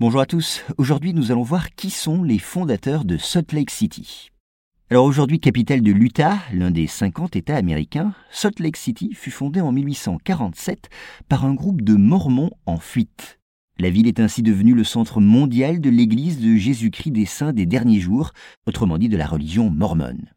Bonjour à tous, aujourd'hui nous allons voir qui sont les fondateurs de Salt Lake City. Alors aujourd'hui capitale de l'Utah, l'un des 50 États américains, Salt Lake City fut fondée en 1847 par un groupe de Mormons en fuite. La ville est ainsi devenue le centre mondial de l'Église de Jésus-Christ des Saints des derniers jours, autrement dit de la religion mormone.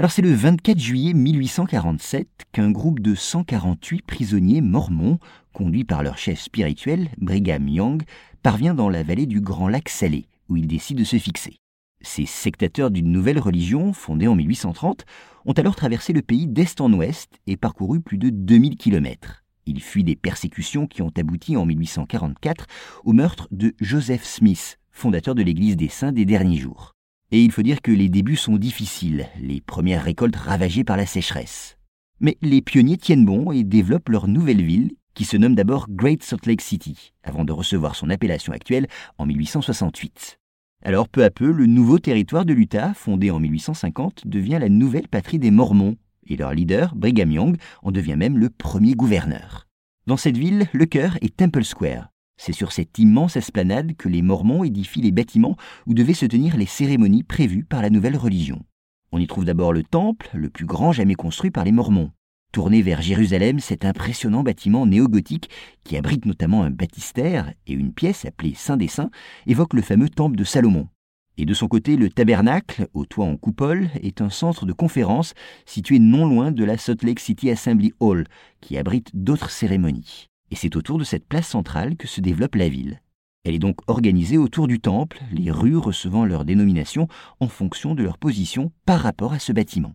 Alors c'est le 24 juillet 1847 qu'un groupe de 148 prisonniers mormons, conduits par leur chef spirituel, Brigham Young, parvient dans la vallée du Grand Lac Salé, où il décide de se fixer. Ces sectateurs d'une nouvelle religion, fondée en 1830, ont alors traversé le pays d'est en ouest et parcouru plus de 2000 kilomètres. Ils fuient des persécutions qui ont abouti en 1844 au meurtre de Joseph Smith, fondateur de l'Église des Saints des derniers jours. Et il faut dire que les débuts sont difficiles, les premières récoltes ravagées par la sécheresse. Mais les pionniers tiennent bon et développent leur nouvelle ville, qui se nomme d'abord Great Salt Lake City, avant de recevoir son appellation actuelle en 1868. Alors peu à peu, le nouveau territoire de l'Utah, fondé en 1850, devient la nouvelle patrie des Mormons, et leur leader, Brigham Young, en devient même le premier gouverneur. Dans cette ville, le cœur est Temple Square, c'est sur cette immense esplanade que les Mormons édifient les bâtiments où devaient se tenir les cérémonies prévues par la nouvelle religion. On y trouve d'abord le temple, le plus grand jamais construit par les Mormons. Tourné vers Jérusalem, cet impressionnant bâtiment néo-gothique, qui abrite notamment un baptistère et une pièce appelée Saint des Saints, évoque le fameux temple de Salomon. Et de son côté, le tabernacle, au toit en coupole, est un centre de conférence situé non loin de la Salt Lake City Assembly Hall, qui abrite d'autres cérémonies. Et c'est autour de cette place centrale que se développe la ville. Elle est donc organisée autour du temple, les rues recevant leur dénomination en fonction de leur position par rapport à ce bâtiment.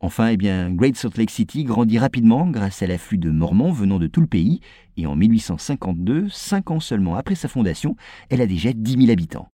Enfin, eh bien, Great Salt Lake City grandit rapidement grâce à l'afflux de Mormons venant de tout le pays, et en 1852, cinq ans seulement après sa fondation, elle a déjà 10 000 habitants.